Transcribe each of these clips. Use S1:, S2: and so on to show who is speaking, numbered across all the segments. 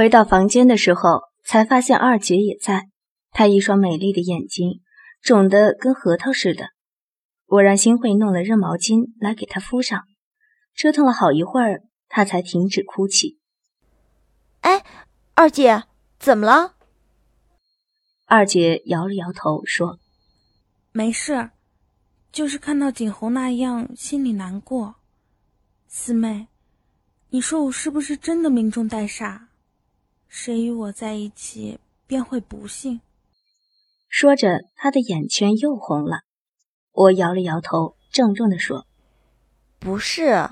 S1: 回到房间的时候，才发现二姐也在。她一双美丽的眼睛肿得跟核桃似的。我让新慧弄了热毛巾来给她敷上，折腾了好一会儿，她才停止哭泣。
S2: 哎，二姐，怎么了？
S1: 二姐摇了摇头说：“
S3: 没事，就是看到景洪那样，心里难过。四妹，你说我是不是真的命中带煞？谁与我在一起，便会不幸？”
S1: 说着，他的眼圈又红了。我摇了摇头，郑重地说：“
S2: 不是。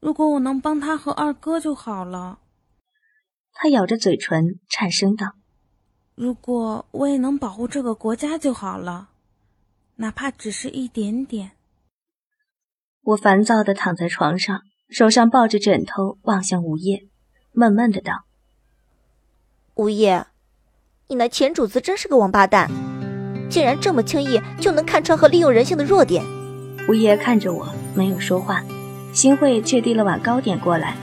S3: 如果我能帮他和二哥就好了。”
S1: 他咬着嘴唇，颤声道。
S3: 如果我也能保护这个国家就好了，哪怕只是一点点。
S1: 我烦躁的躺在床上，手上抱着枕头，望向午夜，闷闷的道：“
S2: 吴叶，你那前主子真是个王八蛋，竟然这么轻易就能看穿和利用人性的弱点。”
S1: 吴叶看着我，没有说话。新慧却递了碗糕点过来，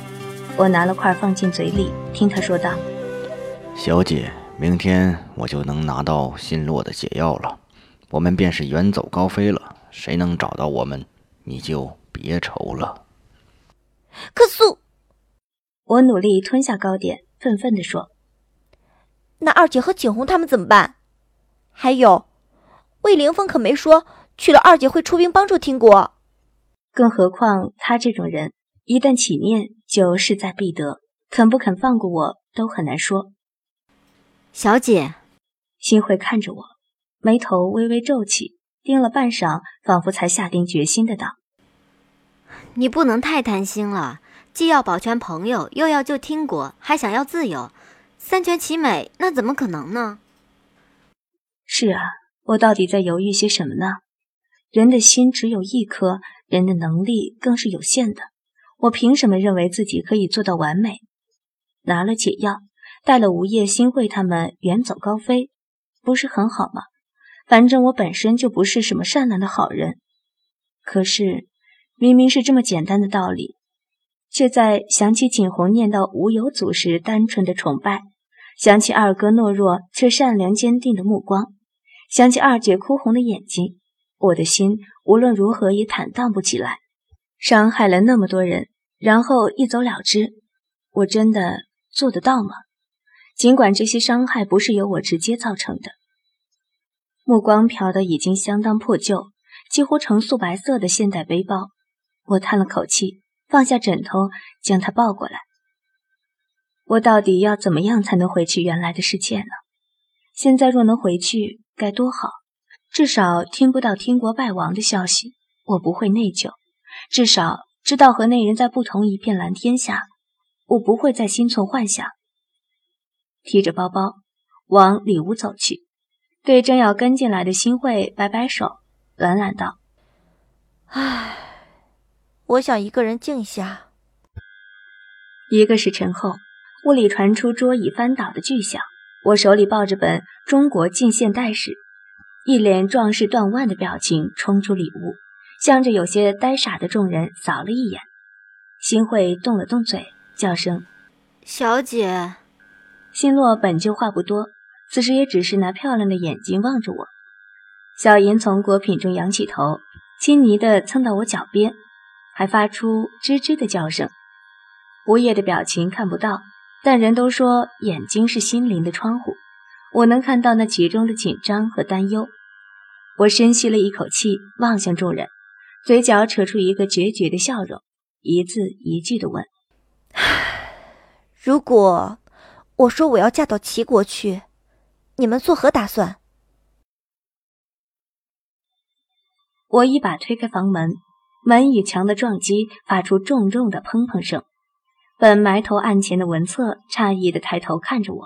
S1: 我拿了块放进嘴里，听他说道：“
S4: 小姐。”明天我就能拿到新落的解药了，我们便是远走高飞了。谁能找到我们，你就别愁了。
S2: 可素，
S1: 我努力吞下糕点，愤愤地说：“
S2: 那二姐和景红他们怎么办？还有，魏凌风可没说娶了二姐会出兵帮助听国。
S1: 更何况他这种人，一旦起念就势在必得，肯不肯放过我都很难说。”
S5: 小姐，
S1: 新慧看着我，眉头微微皱起，盯了半晌，仿佛才下定决心的道：“
S5: 你不能太贪心了，既要保全朋友，又要救听国，还想要自由，三全其美，那怎么可能呢？”
S1: 是啊，我到底在犹豫些什么呢？人的心只有一颗，人的能力更是有限的，我凭什么认为自己可以做到完美？拿了解药。带了吴业、新慧他们远走高飞，不是很好吗？反正我本身就不是什么善良的好人。可是，明明是这么简单的道理，却在想起景洪念叨无有祖时单纯的崇拜，想起二哥懦弱却善良坚定的目光，想起二姐哭红的眼睛，我的心无论如何也坦荡不起来。伤害了那么多人，然后一走了之，我真的做得到吗？尽管这些伤害不是由我直接造成的，目光瞟得已经相当破旧，几乎成素白色的现代背包，我叹了口气，放下枕头，将它抱过来。我到底要怎么样才能回去原来的世界呢？现在若能回去，该多好！至少听不到天国败亡的消息，我不会内疚；至少知道和那人在不同一片蓝天下，我不会再心存幻想。提着包包往里屋走去，对正要跟进来的新慧摆摆手，懒懒道：“
S2: 唉，我想一个人静下。”
S1: 一个时辰后，屋里传出桌椅翻倒的巨响。我手里抱着本《中国近现代史》，一脸壮士断腕的表情冲出里屋，向着有些呆傻的众人扫了一眼。新慧动了动嘴，叫声：“
S5: 小姐。”
S1: 新洛本就话不多，此时也只是拿漂亮的眼睛望着我。小银从果品中仰起头，亲昵地蹭到我脚边，还发出吱吱的叫声。吴叶的表情看不到，但人都说眼睛是心灵的窗户，我能看到那其中的紧张和担忧。我深吸了一口气，望向众人，嘴角扯出一个决绝的笑容，一字一句地问：“
S2: 如果……”我说我要嫁到齐国去，你们作何打算？
S1: 我一把推开房门，门与墙的撞击发出重重的砰砰声。本埋头案前的文策诧异的抬头看着我，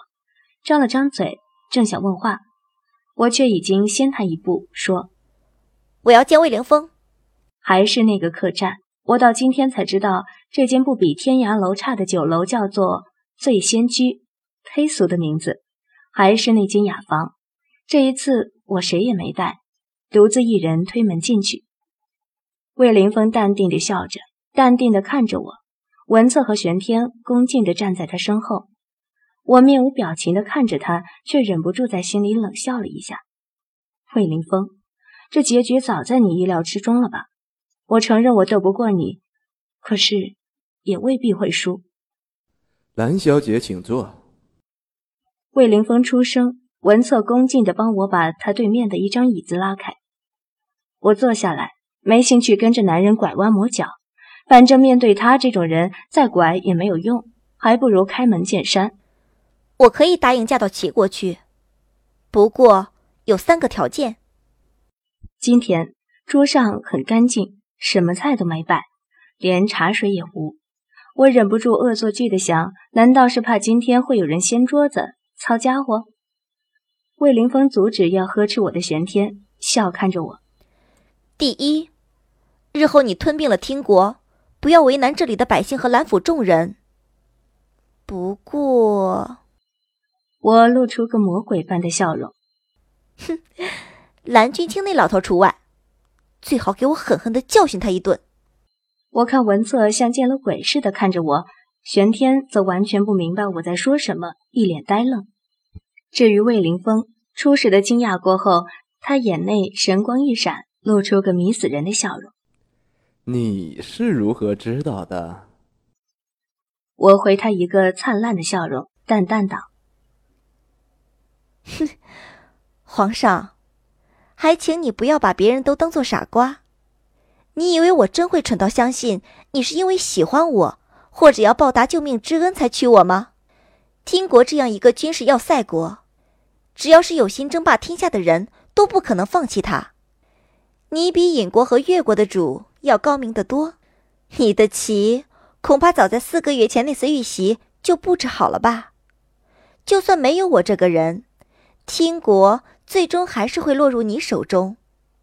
S1: 张了张嘴，正想问话，我却已经先他一步说：“
S2: 我要见魏凌风。”
S1: 还是那个客栈，我到今天才知道，这间不比天涯楼差的酒楼叫做醉仙居。忒俗的名字，还是那间雅房。这一次我谁也没带，独自一人推门进去。魏凌风淡定地笑着，淡定地看着我。文策和玄天恭敬地站在他身后，我面无表情地看着他，却忍不住在心里冷笑了一下。魏凌风，这结局早在你意料之中了吧？我承认我斗不过你，可是也未必会输。
S6: 蓝小姐，请坐。
S1: 魏凌风出声，文策恭敬地帮我把他对面的一张椅子拉开。我坐下来，没兴趣跟着男人拐弯抹角，反正面对他这种人，再拐也没有用，还不如开门见山。
S2: 我可以答应嫁到齐国去，不过有三个条件。
S1: 今天桌上很干净，什么菜都没摆，连茶水也无。我忍不住恶作剧的想：难道是怕今天会有人掀桌子、操家伙？魏凌风阻止要呵斥我的玄天，笑看着我。
S2: 第一，日后你吞并了听国，不要为难这里的百姓和蓝府众人。不过。
S1: 我露出个魔鬼般的笑容，
S2: 哼，蓝君清那老头除外，最好给我狠狠的教训他一顿。
S1: 我看文策像见了鬼似的看着我，玄天则完全不明白我在说什么，一脸呆愣。至于魏凌风，初始的惊讶过后，他眼内神光一闪，露出个迷死人的笑容。
S6: 你是如何知道的？
S1: 我回他一个灿烂的笑容，淡淡道。
S2: 哼，皇上，还请你不要把别人都当做傻瓜。你以为我真会蠢到相信你是因为喜欢我，或者要报答救命之恩才娶我吗？听国这样一个军事要塞国，只要是有心争霸天下的人，都不可能放弃他。你比尹国和越国的主要高明得多，你的棋恐怕早在四个月前那次预习就布置好了吧？就算没有我这个人。听国最终还是会落入你手中，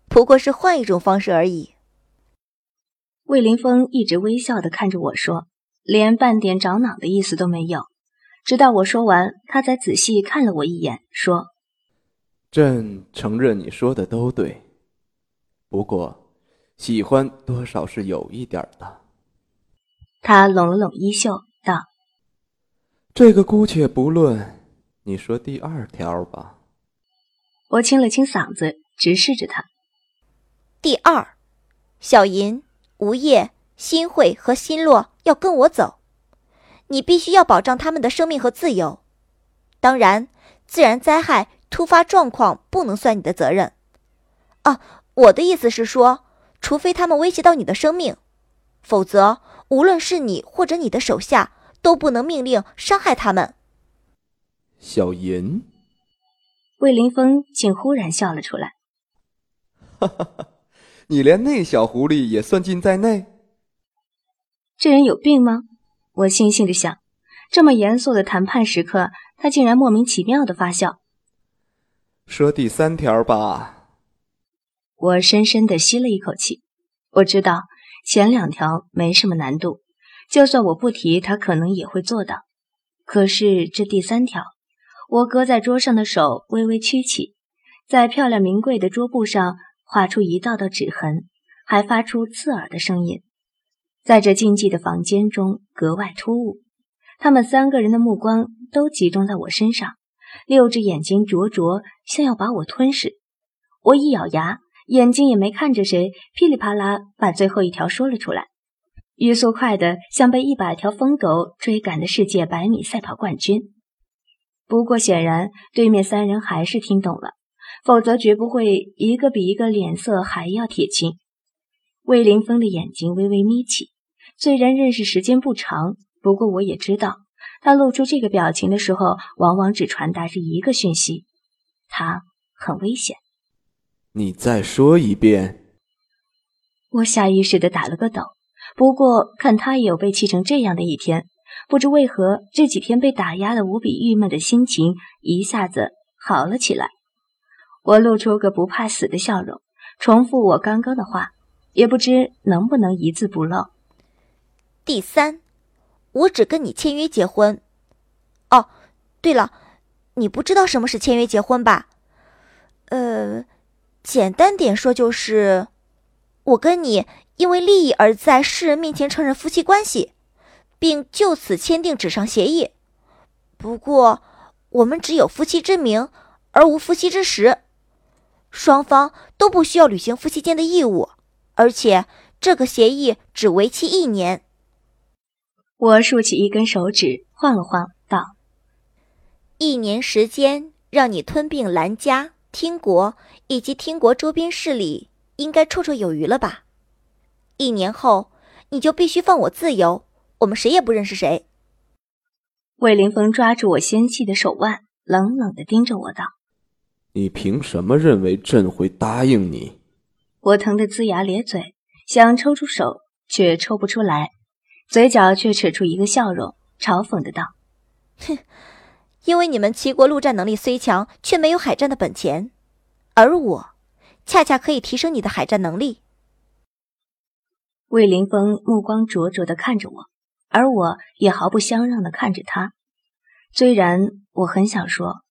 S2: 不过是换一种方式而已。
S1: 魏凌风一直微笑的看着我说，连半点长脑的意思都没有。直到我说完，他才仔细看了我一眼，说：“
S6: 朕承认你说的都对，不过喜欢多少是有一点的。”
S1: 他拢了拢衣袖，道：“
S6: 这个姑且不论。”你说第二条吧。
S1: 我清了清嗓子，直视着他。
S2: 第二，小银、吴业、新会和新洛要跟我走，你必须要保障他们的生命和自由。当然，自然灾害、突发状况不能算你的责任。啊，我的意思是说，除非他们威胁到你的生命，否则无论是你或者你的手下，都不能命令伤害他们。
S6: 小银，
S1: 魏凌风竟忽然笑了出来。
S6: 哈哈哈！你连那小狐狸也算进在内？
S1: 这人有病吗？我悻悻的想。这么严肃的谈判时刻，他竟然莫名其妙的发笑。
S6: 说第三条吧。
S1: 我深深的吸了一口气。我知道前两条没什么难度，就算我不提，他可能也会做到。可是这第三条……我搁在桌上的手微微屈起，在漂亮名贵的桌布上画出一道道指痕，还发出刺耳的声音，在这静寂的房间中格外突兀。他们三个人的目光都集中在我身上，六只眼睛灼灼，像要把我吞噬。我一咬牙，眼睛也没看着谁，噼里啪啦把最后一条说了出来，语速快的像被一百条疯狗追赶的世界百米赛跑冠军。不过，显然对面三人还是听懂了，否则绝不会一个比一个脸色还要铁青。魏凌峰的眼睛微微眯起，虽然认识时间不长，不过我也知道，他露出这个表情的时候，往往只传达着一个讯息：他很危险。
S6: 你再说一遍。
S1: 我下意识的打了个抖，不过看他也有被气成这样的一天。不知为何，这几天被打压的无比郁闷的心情一下子好了起来。我露出个不怕死的笑容，重复我刚刚的话，也不知能不能一字不漏。
S2: 第三，我只跟你签约结婚。哦，对了，你不知道什么是签约结婚吧？呃，简单点说就是，我跟你因为利益而在世人面前承认夫妻关系。并就此签订纸上协议，不过，我们只有夫妻之名，而无夫妻之实，双方都不需要履行夫妻间的义务，而且这个协议只为期一年。
S1: 我竖起一根手指，晃了晃，道：“
S2: 一年时间，让你吞并兰家、听国以及听国周边势力，应该绰绰有余了吧？一年后，你就必须放我自由，我们谁也不认识谁。”
S1: 魏凌风抓住我纤细的手腕，冷冷的盯着我道：“
S6: 你凭什么认为朕会答应你？”
S1: 我疼得龇牙咧嘴，想抽出手，却抽不出来。嘴角却扯出一个笑容，嘲讽的道：“
S2: 哼，因为你们齐国陆战能力虽强，却没有海战的本钱，而我，恰恰可以提升你的海战能力。”
S1: 魏凌风目光灼灼的看着我，而我也毫不相让的看着他。虽然我很想说：“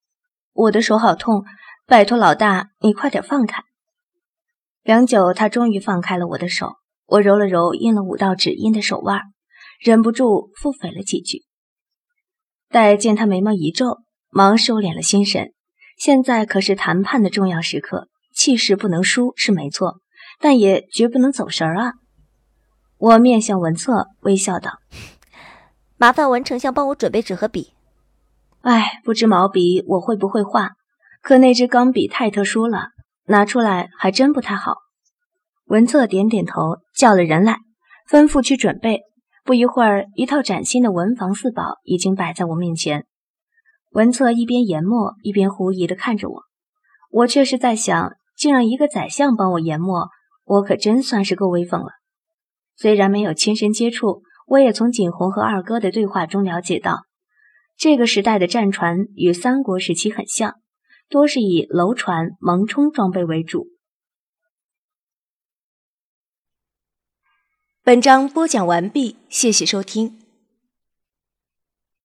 S1: 我的手好痛，拜托老大，你快点放开。”良久，他终于放开了我的手。我揉了揉印了五道指印的手腕。忍不住腹诽了几句，待见他眉毛一皱，忙收敛了心神。现在可是谈判的重要时刻，气势不能输是没错，但也绝不能走神儿啊！我面向文策，微笑道：“
S2: 麻烦文丞相帮我准备纸和笔。”
S1: 哎，不知毛笔我会不会画，可那支钢笔太特殊了，拿出来还真不太好。文策点点头，叫了人来，吩咐去准备。不一会儿，一套崭新的文房四宝已经摆在我面前。文策一边研墨，一边狐疑地看着我。我却是在想，竟让一个宰相帮我研墨，我可真算是够威风了。虽然没有亲身接触，我也从景洪和二哥的对话中了解到，这个时代的战船与三国时期很像，多是以楼船、蒙冲装备为主。本章播讲完毕，谢谢收听。